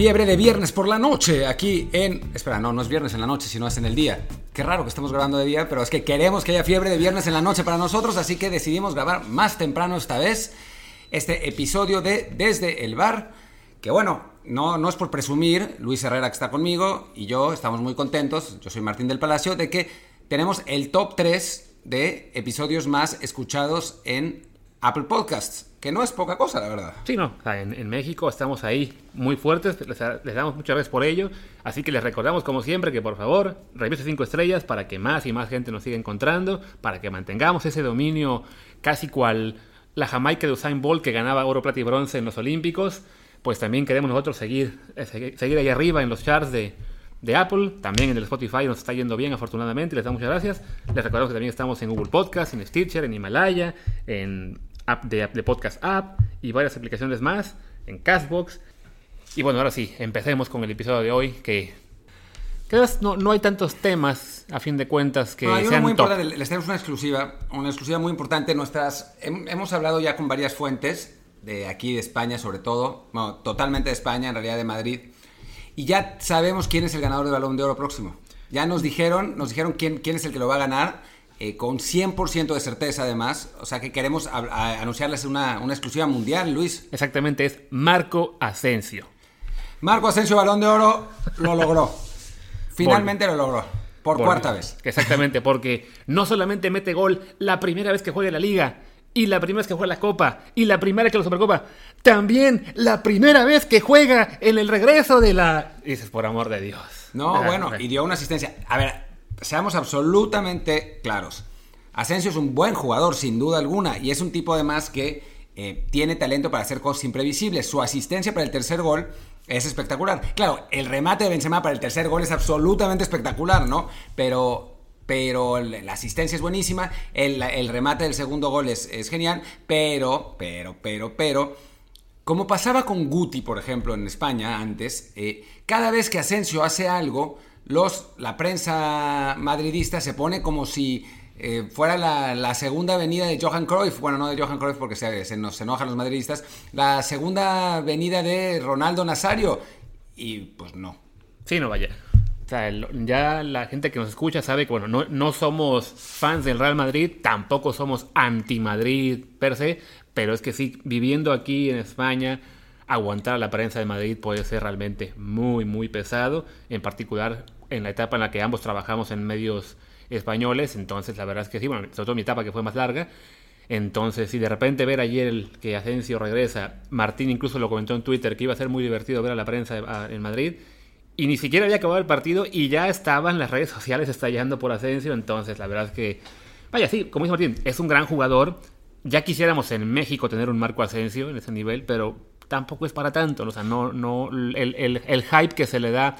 Fiebre de viernes por la noche, aquí en... Espera, no, no es viernes en la noche, sino es en el día. Qué raro que estemos grabando de día, pero es que queremos que haya fiebre de viernes en la noche para nosotros, así que decidimos grabar más temprano esta vez este episodio de Desde el Bar, que bueno, no, no es por presumir, Luis Herrera que está conmigo y yo estamos muy contentos, yo soy Martín del Palacio, de que tenemos el top 3 de episodios más escuchados en Apple Podcasts, que no es poca cosa, la verdad. Sí, no, en, México estamos ahí muy fuertes, les, damos muchas gracias por ello, así que les recordamos como siempre que por favor revise 5 estrellas para que más y más gente nos siga encontrando, para que mantengamos ese dominio casi cual la Jamaica de Usain Bolt que ganaba oro, plata y bronce en los Olímpicos, pues también queremos nosotros seguir, eh, seguir ahí arriba en los charts de, de Apple, también en el Spotify nos está yendo bien afortunadamente, les damos muchas gracias. Les recordamos que también estamos en Google Podcast, en Stitcher, en Himalaya, en app de, de Podcast App y varias aplicaciones más, en Castbox. Y bueno, ahora sí, empecemos con el episodio de hoy que no, no, hay tantos temas, a fin de cuentas, que hay sean muy importante, les tenemos una exclusiva, una exclusiva muy importante. Nuestras, hemos hablado ya con varias fuentes, de aquí, de España sobre todo, bueno, totalmente de España, en realidad de Madrid, y ya sabemos quién es el ganador del Balón de Oro próximo. Ya nos dijeron, nos dijeron quién, quién es el que lo va a ganar, eh, con 100% de certeza además. O sea que queremos anunciarles una, una exclusiva mundial, Luis. Exactamente, es Marco Asensio. Marco Asensio, Balón de Oro, lo logró. Finalmente lo logró. Por cuarta vez. Exactamente, porque no solamente mete gol la primera vez que juega en la liga, y la primera vez que juega la Copa, y la primera vez que la Supercopa, también la primera vez que juega en el regreso de la... Dices, por amor de Dios. No, ah, bueno, y dio una asistencia. A ver, seamos absolutamente claros. Asensio es un buen jugador, sin duda alguna, y es un tipo además que eh, tiene talento para hacer cosas imprevisibles. Su asistencia para el tercer gol es espectacular. Claro, el remate de Benzema para el tercer gol es absolutamente espectacular, ¿no? Pero, pero la asistencia es buenísima, el, remate del segundo gol es, genial, pero, pero, pero, pero, como pasaba con Guti, por ejemplo, en España antes, eh, cada vez que Asensio hace algo, los, la prensa madridista se pone como si eh, fuera la, segunda venida de Johan Cruyff, bueno, no de Johan Cruyff porque se, nos enojan los madridistas, la segunda venida de Ronaldo Nazario, y pues no. Sí, no vaya. O sea, ya la gente que nos escucha sabe que, bueno, no, no somos fans del Real Madrid, tampoco somos anti-Madrid per se, pero es que sí, viviendo aquí en España, aguantar a la prensa de Madrid puede ser realmente muy, muy pesado, en particular en la etapa en la que ambos trabajamos en medios españoles, entonces la verdad es que sí, bueno, sobre todo mi etapa que fue más larga, entonces si de repente ver ayer que Asensio regresa, Martín incluso lo comentó en Twitter que iba a ser muy divertido ver a la prensa en Madrid, y ni siquiera había acabado el partido y ya estaban las redes sociales estallando por Asensio, entonces la verdad es que, vaya, sí, como dice Martín, es un gran jugador, ya quisiéramos en México tener un Marco Asensio en ese nivel, pero tampoco es para tanto, o sea, no, no, el, el hype que se le da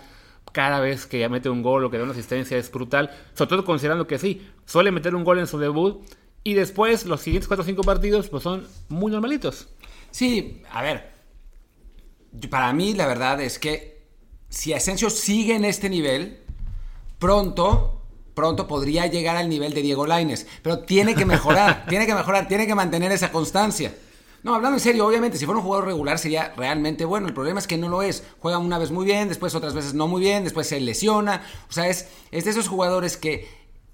cada vez que mete un gol o que da una asistencia es brutal, sobre todo considerando que sí, suele meter un gol en su debut y después los siguientes 4 o 5 partidos pues son muy normalitos. Sí, a ver, para mí la verdad es que si Asensio sigue en este nivel, pronto, pronto podría llegar al nivel de Diego Laines, pero tiene que mejorar, tiene que mejorar, tiene que mantener esa constancia. No, hablando en serio, obviamente, si fuera un jugador regular sería realmente bueno. El problema es que no lo es. Juega una vez muy bien, después otras veces no muy bien, después se lesiona. O sea, es, es de esos jugadores que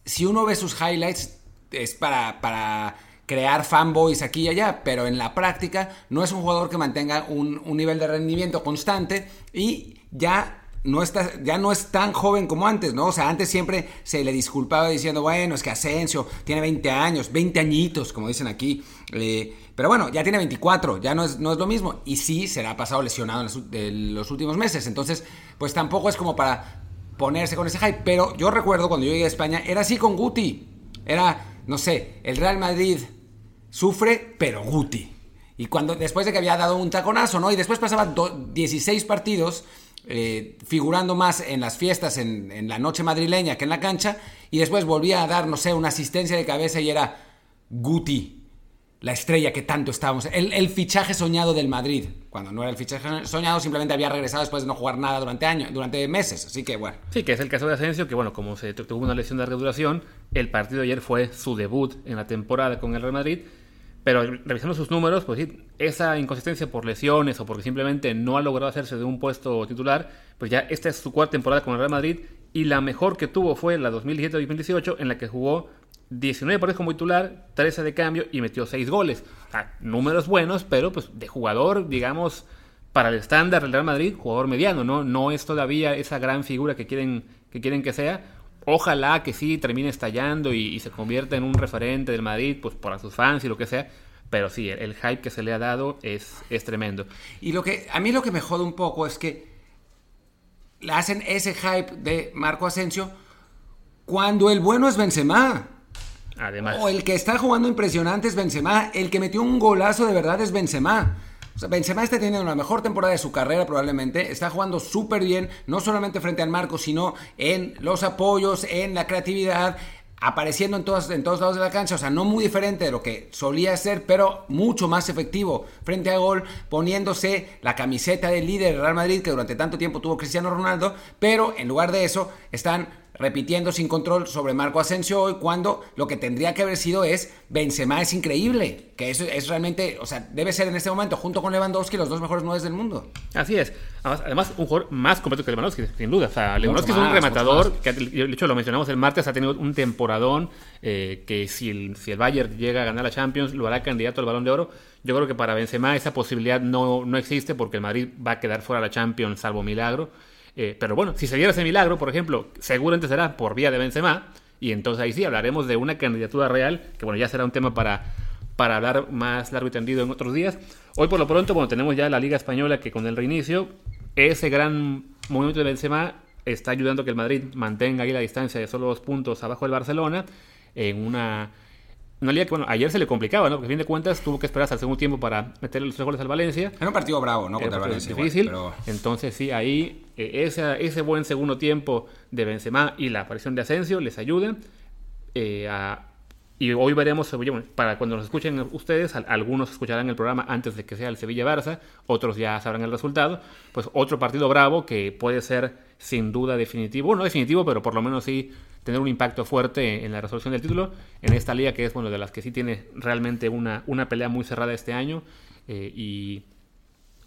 si uno ve sus highlights es para, para crear fanboys aquí y allá, pero en la práctica no es un jugador que mantenga un, un nivel de rendimiento constante y ya no está, ya no es tan joven como antes, ¿no? O sea, antes siempre se le disculpaba diciendo, bueno, es que Asensio tiene 20 años, 20 añitos, como dicen aquí. Eh, pero bueno, ya tiene 24, ya no es, no es lo mismo. Y sí, se le ha pasado lesionado en los, últimos meses. Entonces, pues tampoco es como para ponerse con ese hype. Pero yo recuerdo cuando yo llegué a España, era así con Guti. Era, no sé, el Real Madrid sufre, pero Guti. Y cuando, después de que había dado un taconazo, ¿no? Y después pasaba 16 partidos eh, figurando más en las fiestas, en, la noche madrileña que en la cancha, y después volvía a dar, no sé, una asistencia de cabeza y era Guti, la estrella que tanto estábamos, el, fichaje soñado del Madrid, cuando no era el fichaje soñado, simplemente había regresado después de no jugar nada durante años, durante meses, así que bueno. Sí, que es el caso de Asensio, que bueno, como se tuvo una lesión de larga duración, el partido de ayer fue su debut en la temporada con el Real Madrid, Pero revisando sus números, pues sí, esa inconsistencia por lesiones o porque simplemente no ha logrado hacerse de un puesto titular, pues ya esta es su cuarta temporada con el Real Madrid y la mejor que tuvo fue la 2017-2018 en la que jugó 19 partidos como titular, 13 de cambio y metió 6 goles. O sea, números buenos, pero pues de jugador, digamos, para el estándar del Real Madrid, jugador mediano, ¿no? No es todavía esa gran figura que quieren que, quieren que sea. Ojalá que sí termine estallando y, se convierta en un referente del Madrid, pues para sus fans y lo que sea. Pero sí, el, hype que se le ha dado es, es tremendo. Y lo que a mí lo que me jode un poco es que le hacen ese hype de Marco Asensio cuando el bueno es Benzema. Además. O el que está jugando impresionante es Benzema. El que metió un golazo de verdad es Benzema. O Benzema está teniendo la mejor temporada de su carrera probablemente. Está jugando súper bien, no solamente frente al marco, sino en los apoyos, en la creatividad, apareciendo en todos, en todos lados de la cancha, o sea, no muy diferente de lo que solía ser, pero mucho más efectivo frente a gol, poniéndose la camiseta del líder Real Madrid que durante tanto tiempo tuvo Cristiano Ronaldo, pero en lugar de eso están repitiendo sin control sobre Marco Asensio hoy cuando lo que tendría que haber sido es Benzema es increíble, que eso es realmente, o sea, debe ser en este momento junto con Lewandowski los dos mejores nueve del mundo. Así es. Además, un jugador más completo que Lewandowski, sin duda. O sea, Lewandowski es un rematador que de hecho lo mencionamos el martes ha tenido un temporadón eh, que si el, si el Bayern llega a ganar la Champions lo hará candidato al Balón de Oro. Yo creo que para Benzema esa posibilidad no, no existe porque el Madrid va a quedar fuera de la Champions salvo milagro. Eh, pero bueno, si se diera ese milagro, por ejemplo, seguramente será por vía de Benzema, y entonces ahí sí hablaremos de una candidatura real, que bueno, ya será un tema para, para hablar más largo y tendido en otros días. Hoy por lo pronto, bueno, tenemos ya la Liga Española que con el reinicio, ese gran movimiento de Benzema está ayudando a que el Madrid mantenga ahí la distancia de solo dos puntos abajo del Barcelona, en una una liga que, bueno, ayer se le complicaba, ¿no? Porque a fin de cuentas tuvo que esperar hasta el segundo tiempo para meterle los tres goles al Valencia. Era un partido bravo, ¿no? Contra el Valencia. Difícil. Entonces, sí, ahí eh, ese, ese buen segundo tiempo de Benzema y la aparición de Asensio les ayudan eh, y hoy veremos, para cuando nos escuchen ustedes, algunos escucharán el programa antes de que sea el Sevilla-Barça, otros ya sabrán el resultado, pues otro partido bravo que puede ser sin duda definitivo, no definitivo, pero por lo menos sí tener un impacto fuerte en la resolución del título en esta liga que es bueno de las que sí tiene realmente una, una pelea muy cerrada este año eh, y,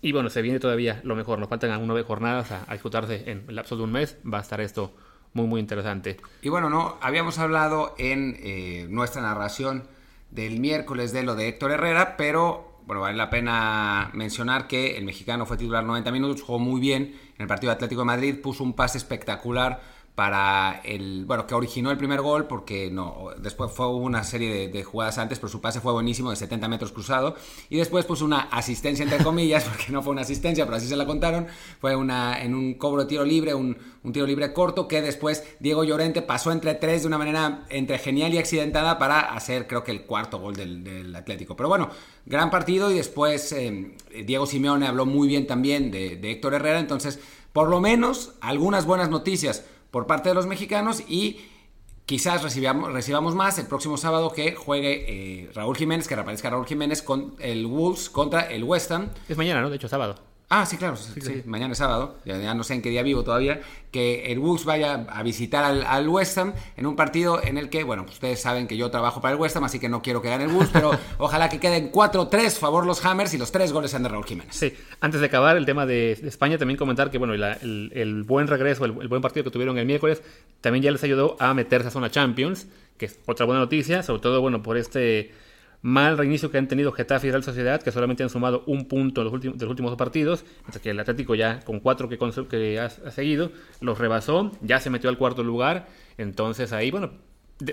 y, bueno se viene todavía lo mejor. Nos faltan aún nueve jornadas a, disputarse en el lapso de un mes. Va a estar esto muy muy interesante. Y bueno no habíamos hablado en eh, nuestra narración del miércoles de lo de Héctor Herrera pero bueno, vale la pena mencionar que el mexicano fue titular 90 minutos, jugó muy bien en el partido de Atlético de Madrid, puso un pase espectacular para el, bueno, que originó el primer gol, porque no, después fue una serie de, jugadas antes, pero su pase fue buenísimo, de 70 metros cruzado, y después puso una asistencia entre comillas, porque no fue una asistencia, pero así se la contaron, fue una, en un cobro de tiro libre, un, tiro libre corto, que después Diego Llorente pasó entre tres de una manera entre genial y accidentada para hacer, creo que el cuarto gol del, Atlético. Pero bueno, gran partido, y después eh, Diego Simeone habló muy bien también de, de Héctor Herrera, entonces, por lo menos, algunas buenas noticias por parte de los mexicanos y quizás recibamos, recibamos más el próximo sábado que juegue eh, Raúl Jiménez, que reaparezca Raúl Jiménez con el Wolves contra el West Ham. Es mañana, ¿no? De hecho, sábado. Ah, sí, claro, sí, mañana es sábado, ya, no sé en qué día vivo todavía, que el Wolves vaya a visitar al, West Ham en un partido en el que, bueno, pues ustedes saben que yo trabajo para el West Ham, así que no quiero que gane el Wolves, pero ojalá que queden 4-3 favor los Hammers y los tres goles sean de Raúl Jiménez. Sí, antes de acabar el tema de, España, también comentar que, bueno, el, buen regreso, el, buen partido que tuvieron el miércoles, también ya les ayudó a meterse a zona Champions, que es otra buena noticia, sobre todo, bueno, por este mal reinicio que han tenido Getafe y Real Sociedad, que solamente han sumado un punto en los últimos, de los últimos dos partidos, mientras que el Atlético ya con cuatro que, que ha, seguido, los rebasó, ya se metió al cuarto lugar, entonces ahí, bueno,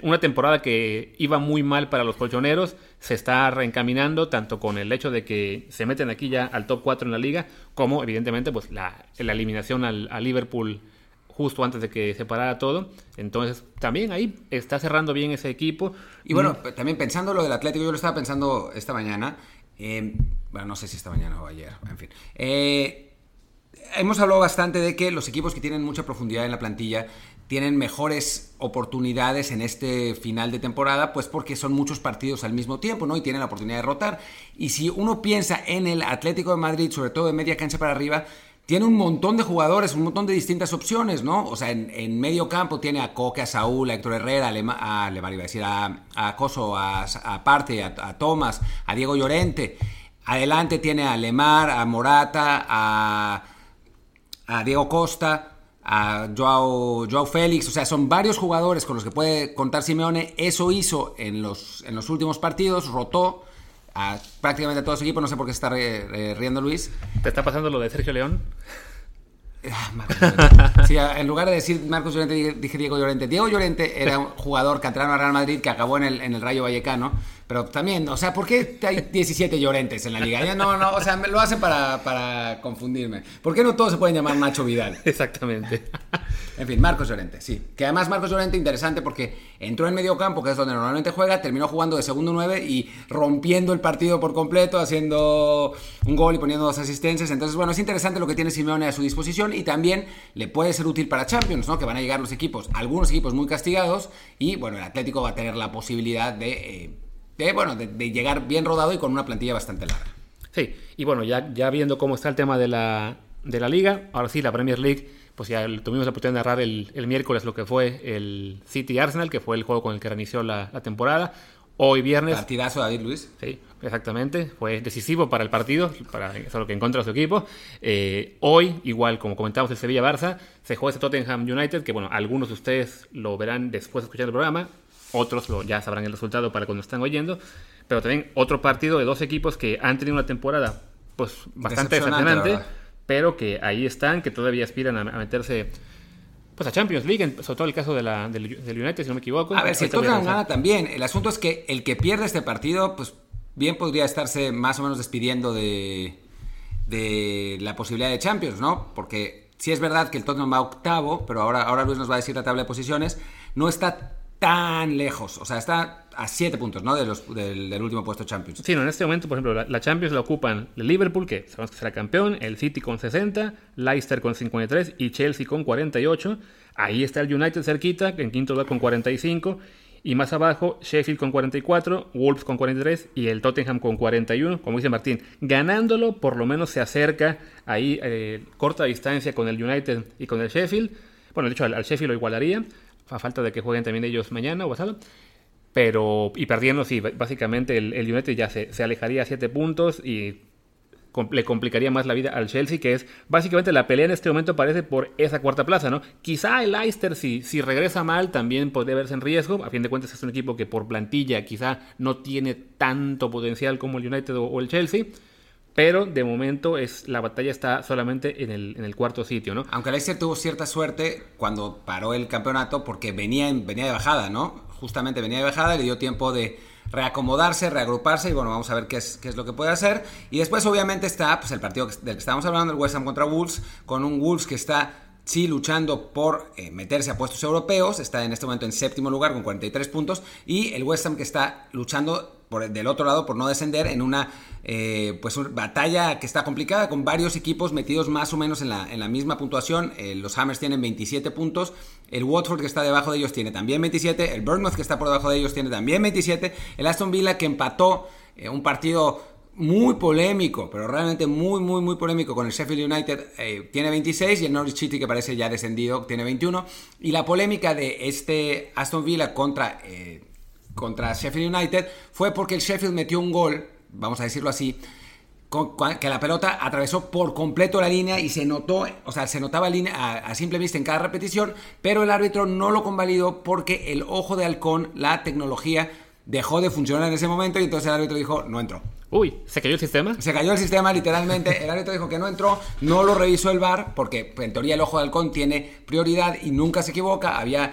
una temporada que iba muy mal para los colchoneros, se está reencaminando, tanto con el hecho de que se meten aquí ya al top 4 en la liga, como evidentemente pues la, la eliminación al, a Liverpool justo antes de que se parara todo. Entonces, también ahí está cerrando bien ese equipo. Y bueno, mm. también pensando lo del Atlético, yo lo estaba pensando esta mañana. Eh, bueno, no sé si esta mañana o ayer, en fin. Eh, hemos hablado bastante de que los equipos que tienen mucha profundidad en la plantilla tienen mejores oportunidades en este final de temporada, pues porque son muchos partidos al mismo tiempo, ¿no? Y tienen la oportunidad de rotar. Y si uno piensa en el Atlético de Madrid, sobre todo de media cancha para arriba, tiene un montón de jugadores, un montón de distintas opciones, ¿no? O sea, en, medio campo tiene a Coque, a Saúl, a Héctor Herrera, a, Lema, a, iba a decir, a, Coso, a, a Parte, a, a Tomás, a Diego Llorente. Adelante tiene a Lemar, a Morata, a, a Diego Costa, a Joao, Joao Félix. O sea, son varios jugadores con los que puede contar Simeone. Eso hizo en los, en los últimos partidos, rotó a prácticamente a todo su equipo. No sé por qué está riendo Luis. ¿Te está pasando lo de Sergio León? Ah, sí, en lugar de decir Marcos Llorente, dije Diego Llorente. Diego Llorente era un jugador que entraron a Real Madrid que acabó en el, en el Rayo Vallecano pero también, o sea, ¿por qué hay 17 llorentes en la liga? Ya no, no, o sea, me lo hacen para, para confundirme. ¿Por qué no todos se pueden llamar Nacho Vidal? Exactamente. En fin, Marcos Llorente, sí. Que además Marcos Llorente, interesante porque entró en medio campo, que es donde normalmente juega, terminó jugando de segundo 9 y rompiendo el partido por completo, haciendo un gol y poniendo dos asistencias. Entonces, bueno, es interesante lo que tiene Simeone a su disposición y también le puede ser útil para Champions, ¿no? Que van a llegar los equipos, algunos equipos muy castigados y, bueno, el Atlético va a tener la posibilidad de... Eh, de, bueno, de, llegar bien rodado y con una plantilla bastante larga. Sí, y bueno, ya, ya viendo cómo está el tema de la, de la liga, ahora sí, la Premier League, pues ya tuvimos la oportunidad de narrar el, el miércoles lo que fue el City Arsenal, que fue el juego con el que reinició la, la temporada. Hoy viernes. Partidazo David Luis. Sí, exactamente. Fue decisivo para el partido, para lo que encontró su equipo. Eh, hoy, igual como comentamos el Sevilla-Barça, se juega ese Tottenham United, que bueno, algunos de ustedes lo verán después de escuchar el programa otros lo, ya sabrán el resultado para cuando están oyendo, pero también otro partido de dos equipos que han tenido una temporada pues bastante decepcionante, pero que ahí están, que todavía aspiran a, meterse pues a Champions League, sobre todo el caso de la, del, United, si no me equivoco. A ver, si Tottenham gana también. El asunto es que el que pierde este partido, pues bien podría estarse más o menos despidiendo de, de la posibilidad de Champions, ¿no? Porque si es verdad que el Tottenham va octavo, pero ahora, ahora Luis nos va a decir la tabla de posiciones, no está tan lejos. O sea, está a 7 puntos, ¿no? De los, del, último puesto Champions. Sí, no, en este momento, por ejemplo, la, Champions la ocupan el Liverpool, que sabemos que será campeón, el City con 60, Leicester con 53 y Chelsea con 48. Ahí está el United cerquita, en quinto lugar con 45. Y más abajo, Sheffield con 44, Wolves con 43 y el Tottenham con 41. Como dice Martín, ganándolo por lo menos se acerca ahí eh, corta distancia con el United y con el Sheffield. Bueno, de hecho al, al Sheffield lo igualaría a falta de que jueguen también ellos mañana o pasado. Pero, y perdiendo, sí, básicamente el, United ya se, alejaría a 7 puntos y le complicaría más la vida al Chelsea, que es básicamente la pelea en este momento parece por esa cuarta plaza, ¿no? Quizá el Leicester, si, si regresa mal, también puede verse en riesgo. A fin de cuentas es un equipo que por plantilla quizá no tiene tanto potencial como el United o el Chelsea. Pero de momento es, la batalla está solamente en el, en el cuarto sitio, ¿no? Aunque Leicester tuvo cierta suerte cuando paró el campeonato porque venía, venía de bajada, ¿no? Justamente venía de bajada, le dio tiempo de reacomodarse, reagruparse y bueno, vamos a ver qué es, qué es lo que puede hacer. Y después obviamente está pues, el partido del que estábamos hablando, el West Ham contra Wolves, con un Wolves que está sí luchando por eh, meterse a puestos europeos, está en este momento en séptimo lugar con 43 puntos, y el West Ham que está luchando del otro lado por no descender en una eh, pues batalla que está complicada con varios equipos metidos más o menos en la, en la misma puntuación. Eh, los Hammers tienen 27 puntos, el Watford que está debajo de ellos tiene también 27, el Bournemouth que está por debajo de ellos tiene también 27, el Aston Villa que empató un partido muy polémico, pero realmente muy, muy, muy polémico con el Sheffield United, eh, tiene 26 y el Norwich City, que parece ya descendido, tiene 21. Y la polémica de este Aston Villa contra, eh, contra Sheffield United fue porque el Sheffield metió un gol, vamos a decirlo así, que la pelota atravesó por completo la línea y se notó, o sea, se notaba línea a, simple vista en cada repetición, pero el árbitro no lo convalidó porque el ojo de halcón, la tecnología, dejó de funcionar en ese momento y entonces el árbitro dijo, no entró. Uy, ¿se cayó el sistema? Se cayó el sistema literalmente. El árbitro dijo que no entró, no lo revisó el VAR, porque en teoría el ojo de halcón tiene prioridad y nunca se equivoca. Había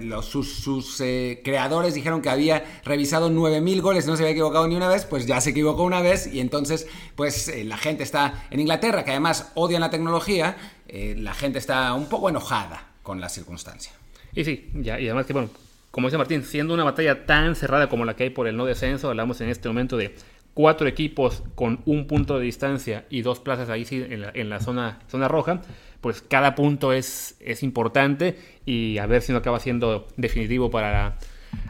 los, sus, eh, creadores dijeron que había revisado 9000 goles no se había equivocado ni una vez, pues ya se equivocó una vez y entonces pues eh, la gente está en Inglaterra, que además odian la tecnología, eh, la gente está un poco enojada con la circunstancia. Y sí, ya, y además que bueno, como dice Martín, siendo una batalla tan cerrada como la que hay por el no descenso, hablamos en este momento de cuatro equipos con un punto de distancia y dos plazas ahí sí en la, zona, zona roja, pues cada punto es, es importante y a ver si no acaba siendo definitivo para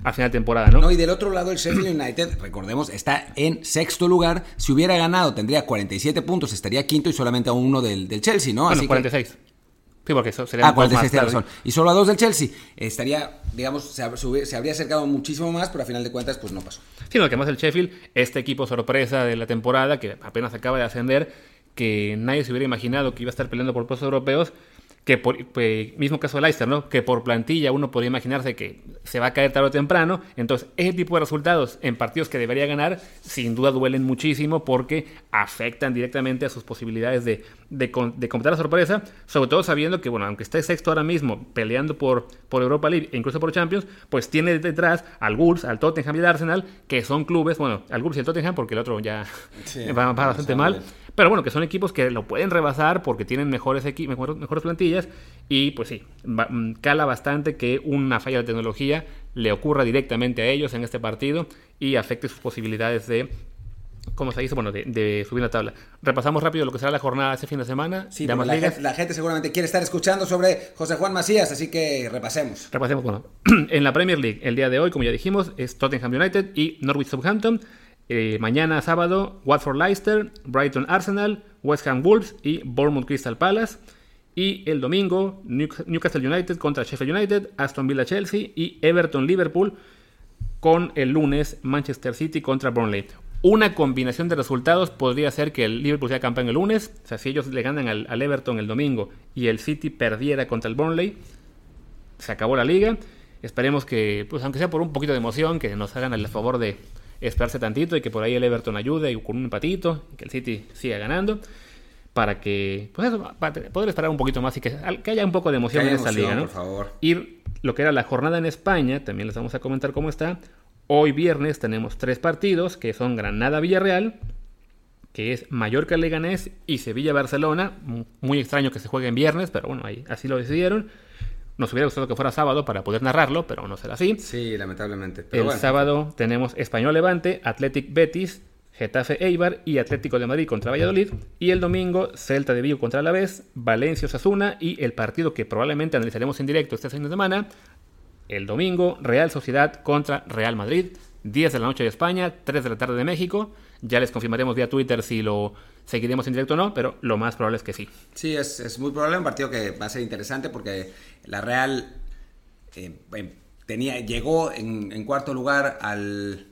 a final de temporada, ¿no? No, y del otro lado el Sheffield United, recordemos, está en sexto lugar. Si hubiera ganado tendría 47 puntos, estaría quinto y solamente a uno del, del Chelsea, ¿no? Bueno, Así que- 46. Sí, porque eso sería Ah, un poco 46 más tarde. razón. Y solo a dos del Chelsea. Estaría, digamos, se, se habría acercado muchísimo más, pero a final de cuentas, pues no pasó. Sino que más el Sheffield, este equipo sorpresa de la temporada, que apenas acaba de ascender, que nadie se hubiera imaginado que iba a estar peleando por puestos europeos, que por, pues, mismo caso del Leicester, ¿no? Que por plantilla uno podría imaginarse que se va a caer tarde o temprano. Entonces, ese tipo de resultados en partidos que debería ganar, sin duda duelen muchísimo porque afectan directamente a sus posibilidades de, de, de completar la sorpresa, sobre todo sabiendo que, bueno, aunque esté sexto ahora mismo peleando por, por Europa League e incluso por Champions, pues tiene detrás al Wolves, al Tottenham y al Arsenal, que son clubes, bueno, al Wolves y al Tottenham, porque el otro ya Sí, va, va bastante mal. Pero bueno, que son equipos que lo pueden rebasar porque tienen mejores, mejor- mejores plantillas y pues sí, mm, cala bastante que una falla de tecnología le ocurra directamente a ellos en este partido y afecte sus posibilidades de, ¿cómo se dice? Bueno, de, de subir la tabla. Repasamos rápido lo que será la jornada este fin de semana. Sí, de la, gente, la gente seguramente quiere estar escuchando sobre José Juan Macías, así que repasemos. Repasemos, bueno, en la Premier League, el día de hoy, como ya dijimos, es Tottenham United y Norwich Southampton. Eh, mañana sábado, Watford Leicester, Brighton Arsenal, West Ham Wolves y Bournemouth Crystal Palace. Y el domingo, Newc- Newcastle United contra Sheffield United, Aston Villa Chelsea y Everton Liverpool con el lunes Manchester City contra Burnley. Una combinación de resultados podría ser que el Liverpool sea campeón el lunes, o sea, si ellos le ganan al, al Everton el domingo y el City perdiera contra el Burnley, se acabó la liga. Esperemos que, pues aunque sea por un poquito de emoción, que nos hagan el favor de esperarse tantito y que por ahí el Everton ayude y con un empatito, y que el City siga ganando, para que, pues eso, para poder esperar un poquito más y que, que haya un poco de emoción en emoción, liga, ¿no? por favor. Y lo que era la jornada en España, también les vamos a comentar cómo está. Hoy viernes tenemos tres partidos, que son Granada-Villarreal, que es Mallorca-Leganés y Sevilla-Barcelona. M- Muy extraño que se juegue en viernes, pero bueno, ahí, así lo decidieron. Nos hubiera gustado que fuera sábado para poder narrarlo, pero no será así. Sí, lamentablemente. El bueno, sábado tenemos Español Levante, Athletic Betis, Getafe Eibar y Atlético de Madrid contra Valladolid. Y el domingo Celta de Vigo contra Alavés, Valencia Osasuna y el partido que probablemente analizaremos en directo este fin de semana. El domingo Real Sociedad contra Real Madrid, 10 de la noche de España, 3 de la tarde de México. Ya les confirmaremos vía Twitter si lo seguiremos en directo o no, pero lo más probable es que sí. Sí, es, es muy probable un partido que va a ser interesante porque la Real eh, eh, tenía, llegó en, cuarto lugar al,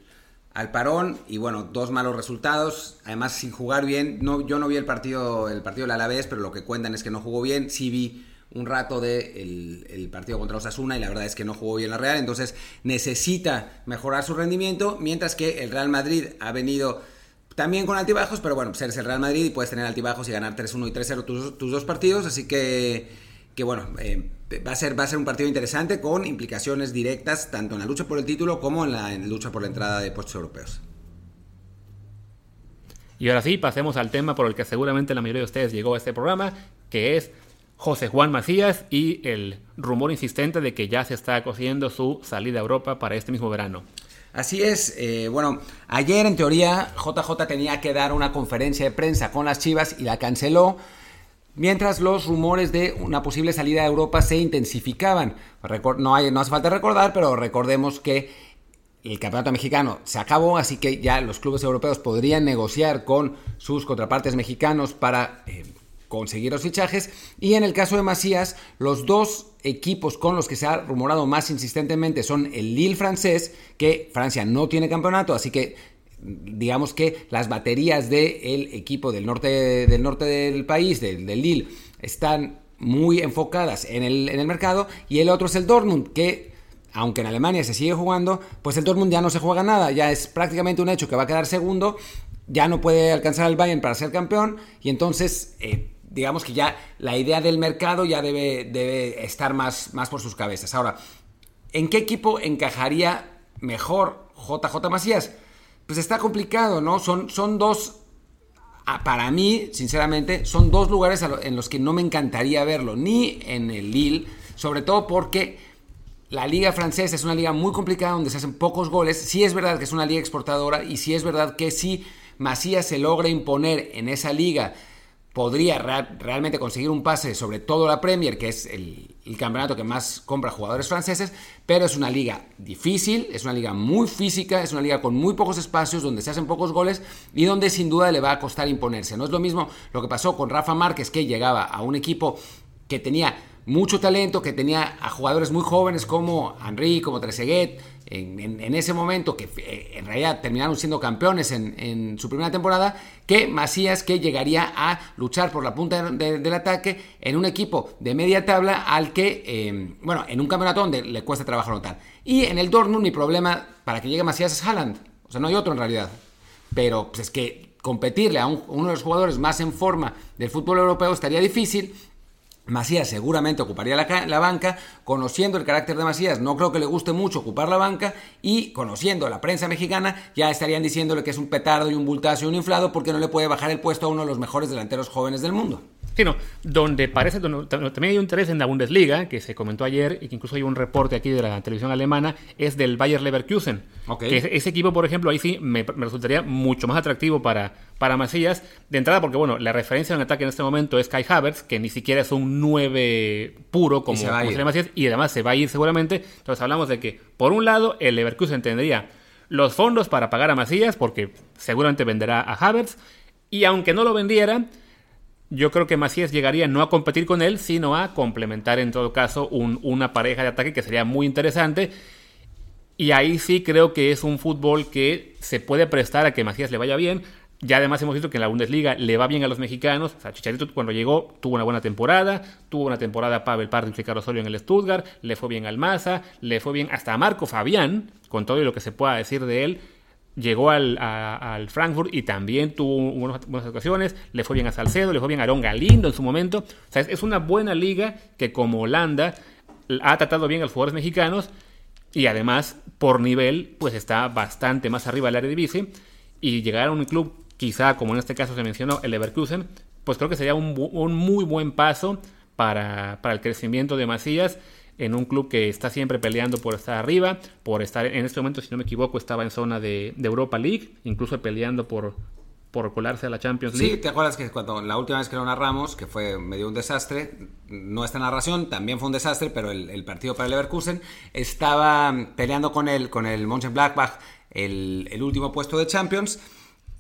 al parón y bueno, dos malos resultados, además sin jugar bien. No, yo no vi el partido, el partido del Alavés, pero lo que cuentan es que no jugó bien. Sí vi un rato de el partido contra Osasuna y la verdad es que no jugó bien la Real, entonces necesita mejorar su rendimiento, mientras que el Real Madrid ha venido también con altibajos, pero bueno, pues eres el Real Madrid y puedes tener altibajos y ganar 3-1 y 3-0 tus, tus dos partidos, así que, que bueno, eh, va, a ser, va a ser un partido interesante con implicaciones directas tanto en la lucha por el título como en la en lucha por la entrada de puestos europeos. Y ahora sí, pasemos al tema por el que seguramente la mayoría de ustedes llegó a este programa, que es José Juan Macías y el rumor insistente de que ya se está cosiendo su salida a Europa para este mismo verano. Así es, eh, bueno, ayer en teoría JJ tenía que dar una conferencia de prensa con las Chivas y la canceló, mientras los rumores de una posible salida a Europa se intensificaban. No hace falta recordar, pero recordemos que el campeonato mexicano se acabó, así que ya los clubes europeos podrían negociar con sus contrapartes mexicanos para eh, conseguir los fichajes. Y en el caso de Macías, los dos equipos con los que se ha rumorado más insistentemente son el Lille francés, que Francia no tiene campeonato, así que digamos que las baterías del equipo del norte, del norte del país, del, del Lille, están muy enfocadas en el, en el mercado. Y el otro es el Dortmund, que aunque en Alemania se sigue jugando, pues el Dortmund ya no se juega nada, ya es prácticamente un hecho que va a quedar segundo, ya no puede alcanzar al Bayern para ser campeón y entonces eh, digamos que ya la idea del mercado ya debe, debe estar más, más por sus cabezas. Ahora, ¿en qué equipo encajaría mejor JJ Macías? Pues está complicado, ¿no? Son, son dos, ah, para mí, sinceramente, son dos lugares en los que no me encantaría verlo, ni en el Lille, sobre todo porque la liga francesa es una liga muy complicada donde se hacen pocos goles. Sí es verdad que es una liga exportadora y sí es verdad que si Macías se logra imponer en esa liga podría realmente conseguir un pase sobre todo la Premier, que es el, campeonato que más compra jugadores franceses, pero es una liga difícil, es una liga muy física, es una liga con muy pocos espacios, donde se hacen pocos goles y donde sin duda le va a costar imponerse. No es lo mismo lo que pasó con Rafa Márquez, que llegaba a un equipo que tenía mucho talento, que tenía a jugadores muy jóvenes como Henry, como Trezeguet, en, ese momento, que eh, en realidad terminaron siendo campeones en, su primera temporada, que Macías que llegaría a luchar por la punta del ataque en un equipo de media tabla al que, eh, bueno, en un campeonato donde le cuesta trabajo notar. Y en el Dortmund mi problema para que llegue Macías es Haaland, o sea, no hay otro en realidad. Pero pues, es que competirle a uno de los jugadores más en forma del fútbol europeo estaría difícil Macías seguramente ocuparía la, banca, conociendo el carácter de Macías, no creo que le guste mucho ocupar la banca y conociendo a la prensa mexicana ya estarían diciéndole que es un petardo y un bultazo y un inflado porque no le puede bajar el puesto a uno de los mejores delanteros jóvenes del mundo. Sí, no, donde parece, también hay un interés en la Bundesliga, que se comentó ayer y que incluso hay un reporte aquí de la televisión alemana, es del Bayer Leverkusen. Que ese, equipo, por ejemplo, ahí sí me, resultaría mucho más atractivo para, para Macías. De entrada, porque bueno, la referencia en ataque en este momento es Kai Havertz, que ni siquiera es un 9 puro como, como Macías, y además se va a ir seguramente. Entonces hablamos de que, por un lado, el Leverkusen tendría los fondos para pagar a Macías, porque seguramente venderá a Havertz, y aunque no lo vendiera, yo creo que Macías llegaría no a competir con él, sino a complementar en todo caso una pareja de ataque que sería muy interesante. Y ahí sí creo que es un fútbol que se puede prestar a que Macías le vaya bien. Ya además hemos visto que en la Bundesliga le va bien a los mexicanos. O sea, Chicharito cuando llegó tuvo una buena temporada. Tuvo una temporada Pavel Pardo y Ricardo Osorio en el Stuttgart. Le fue bien al Maza. Le fue bien hasta a Marco Fabián, con todo lo que se pueda decir de él llegó al, al, Frankfurt y también tuvo buenas, buenas, ocasiones, le fue bien a Salcedo, le fue bien a Aaron Galindo en su momento. O sea, es, una buena liga que como Holanda ha tratado bien a los jugadores mexicanos y además por nivel pues está bastante más arriba del área división y llegar a un club quizá como en este caso se mencionó el Leverkusen, pues creo que sería un, un muy buen paso para, para el crecimiento de Macías en un club que está siempre peleando por estar arriba, por estar, en este momento, si no me equivoco, estaba en zona de, Europa League, incluso peleando por, por colarse a la Champions League. Sí, ¿te acuerdas que cuando la última vez que lo narramos, que fue medio un desastre, no esta narración, también fue un desastre, pero el, partido para el Leverkusen estaba peleando con el, con el Mönchengladbach el, el último puesto de Champions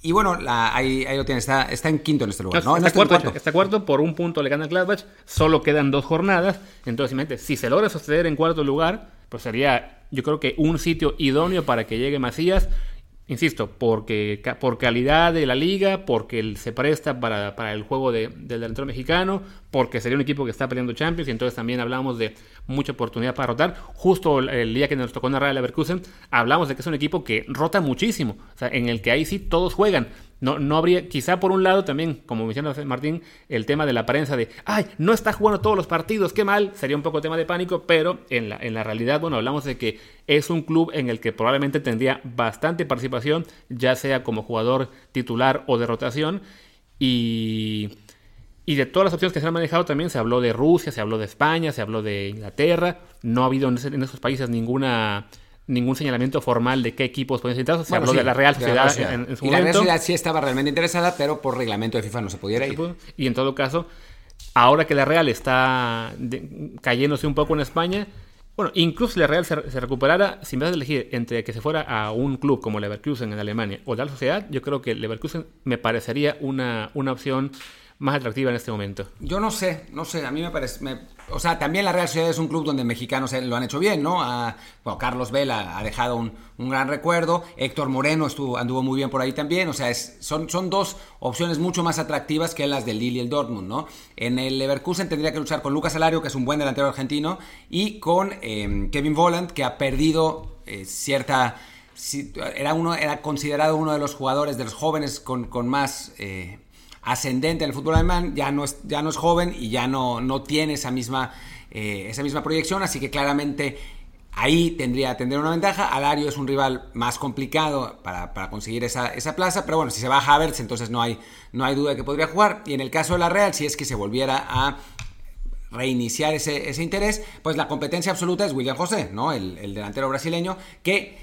y bueno, ahí, lo tiene, está, está, en quinto en este lugar. ¿no? Está, cuarto, está, cuarto, por un punto le gana el Gladbach, solo quedan dos jornadas. Entonces, si se logra sostener en cuarto lugar, pues sería, yo creo que un sitio idóneo para que llegue Macías Insisto, porque por calidad de la liga, porque se presta para, el juego de, del delantero mexicano, porque sería un equipo que está peleando Champions y entonces también hablamos de mucha oportunidad para rotar. Justo el, día que nos tocó narrar el Leverkusen, hablamos de que es un equipo que rota muchísimo, o sea, en el que ahí sí todos juegan. No, no habría, quizá por un lado también, como menciona Martín, el tema de la prensa de, ay, no está jugando todos los partidos, qué mal, sería un poco tema de pánico, pero en la, en la realidad, bueno, hablamos de que es un club en el que probablemente tendría bastante participación, ya sea como jugador titular o de rotación, y, y de todas las opciones que se han manejado también se habló de Rusia, se habló de España, se habló de Inglaterra, no ha habido en, en esos países ninguna ningún señalamiento formal de qué equipos pueden ser Se habló de la Real Sociedad en, su y la Real Sociedad sí estaba realmente interesada, pero por reglamento de FIFA no se pudiera ir. Y en todo caso, ahora que la Real está cayéndose un poco en España, bueno, incluso si la Real se, recuperara, si me das a elegir entre que se fuera a un club como Leverkusen en Alemania o la Real Sociedad, yo creo que Leverkusen me parecería una, una opción más atractiva en este momento? Yo no sé, no sé, a mí me parece... o sea, también la Real Sociedad es un club donde mexicanos lo han hecho bien, ¿no? bueno, Carlos Vela ha dejado un, gran recuerdo, Héctor Moreno estuvo, anduvo muy bien por ahí también, o sea, son, son dos opciones mucho más atractivas que las del Lille y el Dortmund, ¿no? En el Leverkusen tendría que luchar con Lucas Alario, que es un buen delantero argentino, y con em, Kevin Volant, que ha perdido eh, cierta... Era, uno, era considerado uno de los jugadores, de los jóvenes con, con más... Eh, ascendente en el fútbol alemán, ya no es, ya no es joven y ya no, no tiene esa misma, eh, esa misma proyección, así que claramente ahí tendría, tendría una ventaja. Alario es un rival más complicado para, conseguir esa, plaza, pero bueno, si se va a Havertz, entonces no hay, no hay duda de que podría jugar. Y en el caso de la Real, si es que se volviera a reiniciar ese, ese interés, pues la competencia absoluta es William José, ¿no? El, el delantero brasileño, que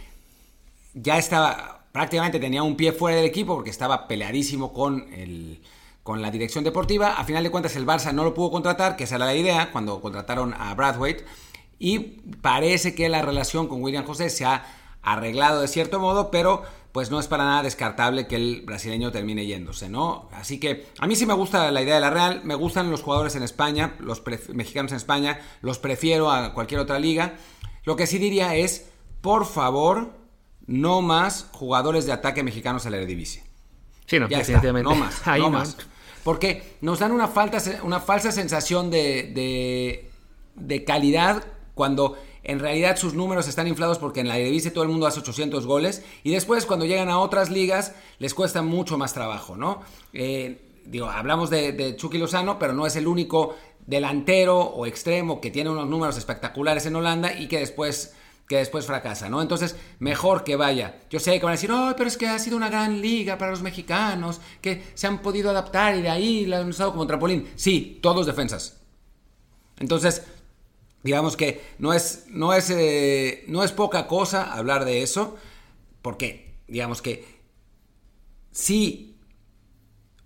ya estaba prácticamente tenía un pie fuera del equipo porque estaba peleadísimo con el, con la dirección deportiva. A final de cuentas el Barça no lo pudo contratar, que esa era la idea cuando contrataron a Bradwaite. Y parece que la relación con William José se ha arreglado de cierto modo, pero pues no es para nada descartable que el brasileño termine yéndose, ¿no? Así que a mí sí me gusta la idea de la Real, me gustan los jugadores en España, los mexicanos en España, los prefiero a cualquier otra liga. Lo que sí diría es, por favor, no más jugadores de ataque mexicanos a la Eredivisie. Sí, no, ya definitivamente. no más, no, más. Porque nos dan una, falsa sensación de, de, de calidad cuando en realidad sus números están inflados porque en la Eredivisie todo el mundo hace 800 goles y después cuando llegan a otras ligas les cuesta mucho más trabajo, ¿no? Eh, digo, hablamos de, de, Chucky Lozano, pero no es el único delantero o extremo que tiene unos números espectaculares en Holanda y que después que después fracasa, ¿no? Entonces, mejor que vaya. Yo sé que van a decir, oh, pero es que ha sido una gran liga para los mexicanos, que se han podido adaptar y de ahí la han usado como trampolín. Sí, todos defensas. Entonces, digamos que no es, no es, eh, no es poca cosa hablar de eso, porque, digamos que si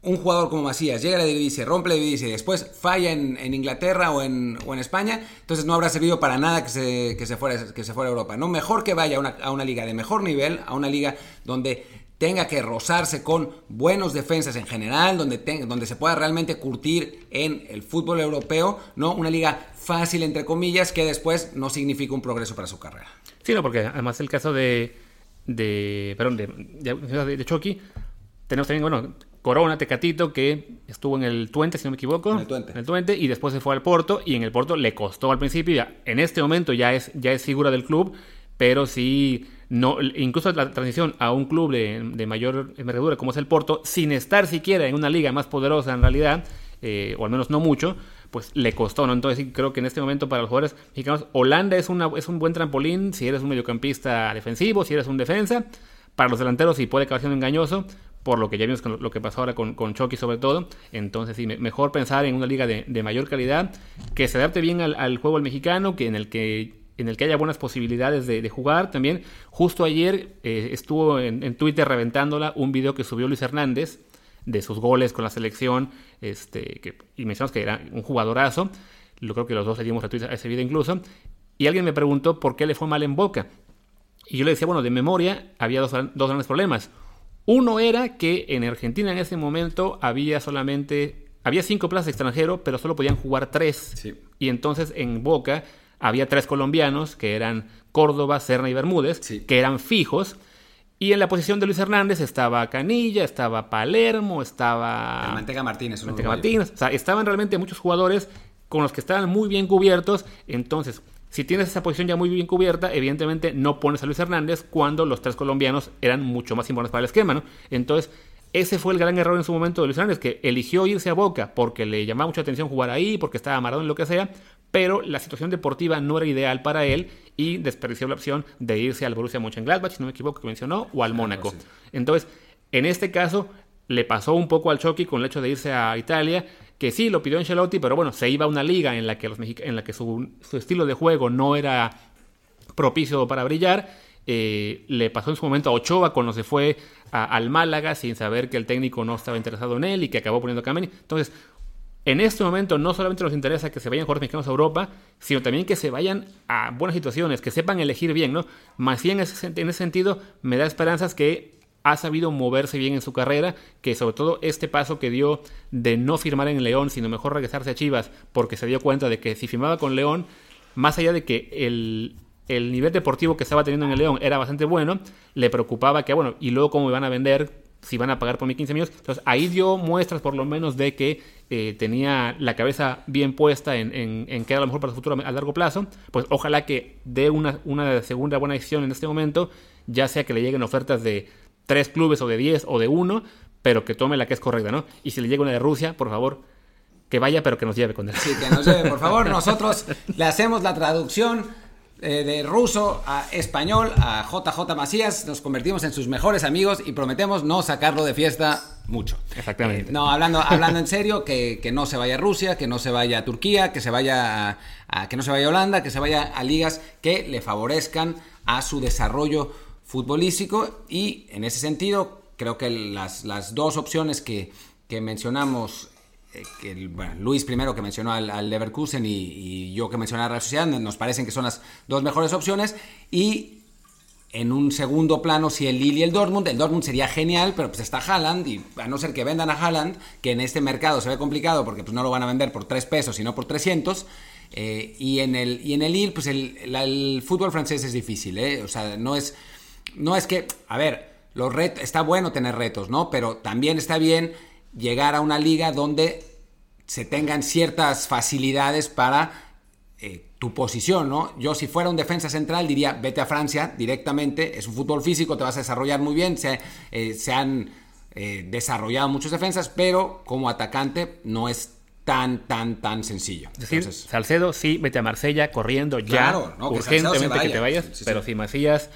un jugador como Macías llega a la división, rompe la división y después falla en, Inglaterra o en, o en, España, entonces no habrá servido para nada que se, que se, fuera, que se fuera a Europa. No, mejor que vaya a una, a una liga de mejor nivel, a una liga donde tenga que rozarse con buenos defensas en general, donde, donde se pueda realmente curtir en el fútbol europeo, no una liga fácil, entre comillas, que después no significa un progreso para su carrera. Sí, no, porque además el caso de, de perdón, de, de, de Chucky, tenemos también, bueno, Corona, Tecatito, que estuvo en el Twente, si no me equivoco. En el Twente. En el Twente, y después se fue al Porto, y en el Porto le costó al principio, ya, en este momento ya es, ya es figura del club, pero sí, no, incluso la transición a un club de, mayor envergadura como es el Porto, sin estar siquiera en una liga más poderosa en realidad, eh, o al menos no mucho, pues le costó, ¿no? Entonces creo que en este momento para los jugadores mexicanos, Holanda es, una, es un buen trampolín si eres un mediocampista defensivo, si eres un defensa. Para los delanteros sí puede acabar siendo engañoso, por lo que ya vimos con lo que pasó ahora con, con Chucky sobre todo. Entonces sí, mejor pensar en una liga de, mayor calidad, que se adapte bien al, juego al mexicano, que en el que en el que haya buenas posibilidades de, jugar. También, justo ayer eh, estuvo en, Twitter reventándola un video que subió Luis Hernández de sus goles con la selección, este, que, y mencionamos que era un jugadorazo. Lo creo que los dos le dimos a ese video incluso. Y alguien me preguntó por qué le fue mal en Boca. Y yo le decía, bueno, de memoria había dos, dos grandes problemas. Uno era que en Argentina en ese momento había solamente, había cinco plazas extranjeros, pero solo podían jugar tres. Y entonces en Boca había tres colombianos, que eran Córdoba, Serna y Bermúdez, que eran fijos. Y en la posición de Luis Hernández estaba Canilla, estaba Palermo, estaba... Manteca Martínez. Manteca Martínez. O sea, estaban realmente muchos jugadores con los que estaban muy bien cubiertos. Entonces, si tienes esa posición ya muy bien cubierta, evidentemente no pones a Luis Hernández cuando los tres colombianos eran mucho más importantes para el esquema, ¿no? Entonces, ese fue el gran error en su momento de Luis Hernández, que eligió irse a Boca porque le llamaba mucha atención jugar ahí, porque estaba amarrado en lo que sea, pero la situación deportiva no era ideal para él y desperdició la opción de irse al Borussia Mönchengladbach, si no me equivoco, que mencionó, o al Mónaco. Entonces, en este caso, le pasó un poco al Chucky con el hecho de irse a Italia que sí, lo pidió Ancelotti, pero bueno, se iba a una liga en la que, los en la que su, estilo de juego no era propicio para brillar. Eh, le pasó en su momento a Ochoa cuando se fue al Málaga sin saber que el técnico no estaba interesado en él y que acabó poniendo Kameni. Entonces, en este momento no solamente nos interesa que se vayan jugadores mexicanos a Europa, sino también que se vayan a buenas situaciones, que sepan elegir bien, ¿no? Más bien en ese, en ese sentido me da esperanzas que ha sabido moverse bien en su carrera, que sobre todo este paso que dio de no firmar en León, sino mejor regresarse a Chivas, porque se dio cuenta de que si firmaba con León, más allá de que el, el nivel deportivo que estaba teniendo en el León era bastante bueno, le preocupaba que, bueno, y luego cómo iban a vender, si van a pagar por mí 15 millones. Entonces ahí dio muestras por lo menos de que eh, tenía la cabeza bien puesta en, en, en, que era lo mejor para su futuro a largo plazo. Pues ojalá que dé una, una segunda buena decisión en este momento, ya sea que le lleguen ofertas de tres clubes o de diez o de uno, pero que tome la que es correcta, ¿no? Y si le llega una de Rusia, por favor, que vaya, pero que nos lleve con él. Sí, que nos lleve, por favor. Nosotros le hacemos la traducción eh, de ruso a español a JJ Macías. Nos convertimos en sus mejores amigos y prometemos no sacarlo de fiesta mucho. Exactamente. Eh, no, hablando, hablando en serio, que, que, no se vaya a Rusia, que no se vaya a Turquía, que se vaya a, que no se vaya a Holanda, que se vaya a ligas que le favorezcan a su desarrollo futbolístico y en ese sentido creo que las, las dos opciones que, que mencionamos, eh, que el- bueno, Luis primero que mencionó al, al Leverkusen y, y yo que mencioné a la Sociedad, nos parecen que son las dos mejores opciones. Y en un segundo plano, si el Lille y el Dortmund, el Dortmund sería genial, pero pues está Haaland y a no ser que vendan a Haaland, que en este mercado se ve complicado porque pues no lo van a vender por 3 pesos, sino por 300. eh, y en el y en el Lille, pues el, la- el fútbol francés es difícil, ¿eh? O sea, no es no es que, a ver, los ret está bueno tener retos, ¿no? Pero también está bien llegar a una liga donde se tengan ciertas facilidades para eh, tu posición, ¿no? Yo si fuera un defensa central diría, vete a Francia directamente, es un fútbol físico, te vas a desarrollar muy bien, se, eh, se han eh, desarrollado muchos defensas, pero como atacante no es tan, tan, tan sencillo. Es decir, Entonces, Salcedo, sí, vete a Marsella corriendo ya, Claro, no, urgentemente que te vaya. vayas. Sí, sí. pero si Macías,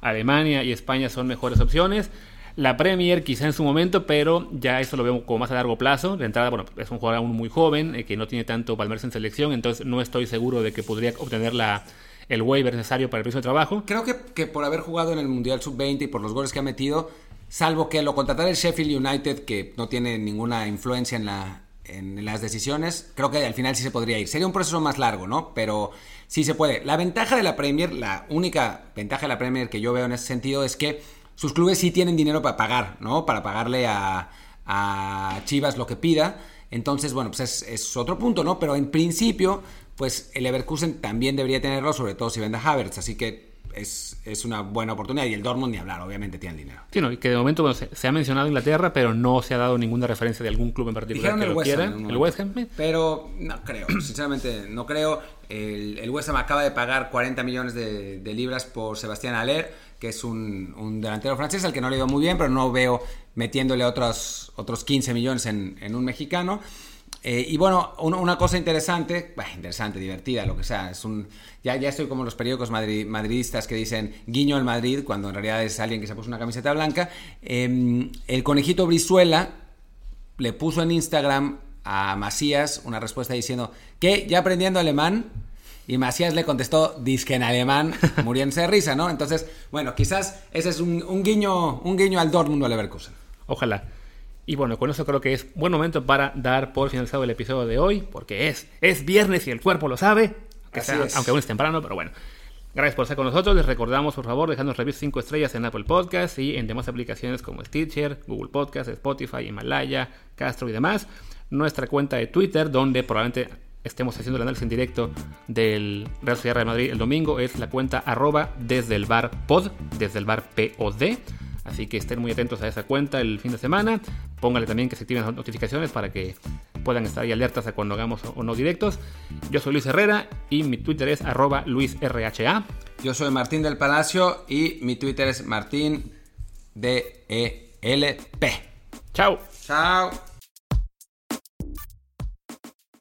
Alemania y España son mejores opciones. La Premier quizá en su momento, pero ya eso lo veo como más a largo plazo. De entrada, bueno, es un jugador aún muy joven, eh, que no tiene tanto palmarés en selección, entonces no estoy seguro de que podría obtener la, el waiver necesario para el precio de trabajo. Creo que, que por haber jugado en el Mundial Sub-20 y por los goles que ha metido, salvo que lo contratara el Sheffield United, que no tiene ninguna influencia en, la, en las decisiones, creo que al final sí se podría ir. Sería un proceso más largo, ¿no? Pero sí se puede. La ventaja de la Premier, la única ventaja de la Premier que yo veo en ese sentido es que sus clubes sí tienen dinero para pagar, ¿no? Para pagarle a, a Chivas lo que pida. Entonces, bueno, pues es, otro punto, ¿no? Pero en principio, pues el Leverkusen también debería tenerlo, sobre todo si vende a Havertz. Así que es, es una buena oportunidad. Y el Dortmund ni hablar, obviamente tienen dinero. Sí, no, y que de momento bueno, se, se ha mencionado Inglaterra, pero no se ha dado ninguna referencia de algún club en particular Dijeron que el lo West Ham quiera. El. West Ham, Pero no creo, sinceramente no creo. El, el West Ham acaba de pagar 40 millones de, de libras por Sebastián Aller, que es un, un delantero francés al que no le ido muy bien, pero no veo metiéndole otros, otros 15 millones en, en un mexicano. Eh, y bueno, un- una cosa interesante, bah, interesante, divertida, lo que sea, es un, ya, ya estoy como los periódicos madri- madridistas que dicen guiño al Madrid, cuando en realidad es alguien que se puso una camiseta blanca. Eh, el conejito Brizuela, le puso en Instagram a Macías una respuesta diciendo que ya aprendiendo alemán y Macías le contestó disque en alemán muriéndose de risa, ¿no? Entonces, bueno, quizás ese es un, un guiño un guiño al Dortmund o al Leverkusen. Ojalá. Y bueno, con eso creo que es buen momento para dar por finalizado el episodio de hoy, porque es, es viernes y el cuerpo lo sabe, sea- es. aunque aún es temprano, pero bueno. Gracias por estar con nosotros. Les recordamos, por favor, dejando reviews 5 estrellas en Apple Podcast y en demás aplicaciones como Stitcher, Google Podcast, Spotify, Himalaya, Castro y demás. Nuestra cuenta de Twitter, donde probablemente estemos haciendo el análisis en directo del Real Sociedad de Madrid el domingo, es la cuenta arroba desde el bar pod, desde el bar POD. Así que estén muy atentos a esa cuenta el fin de semana. Póngale también que se activen las notificaciones para que puedan estar ahí alertas a cuando hagamos o no directos. Yo soy Luis Herrera y mi Twitter es arroba luisrha. Yo soy Martín del Palacio y mi Twitter es Martín D E L P. Chao. Chao.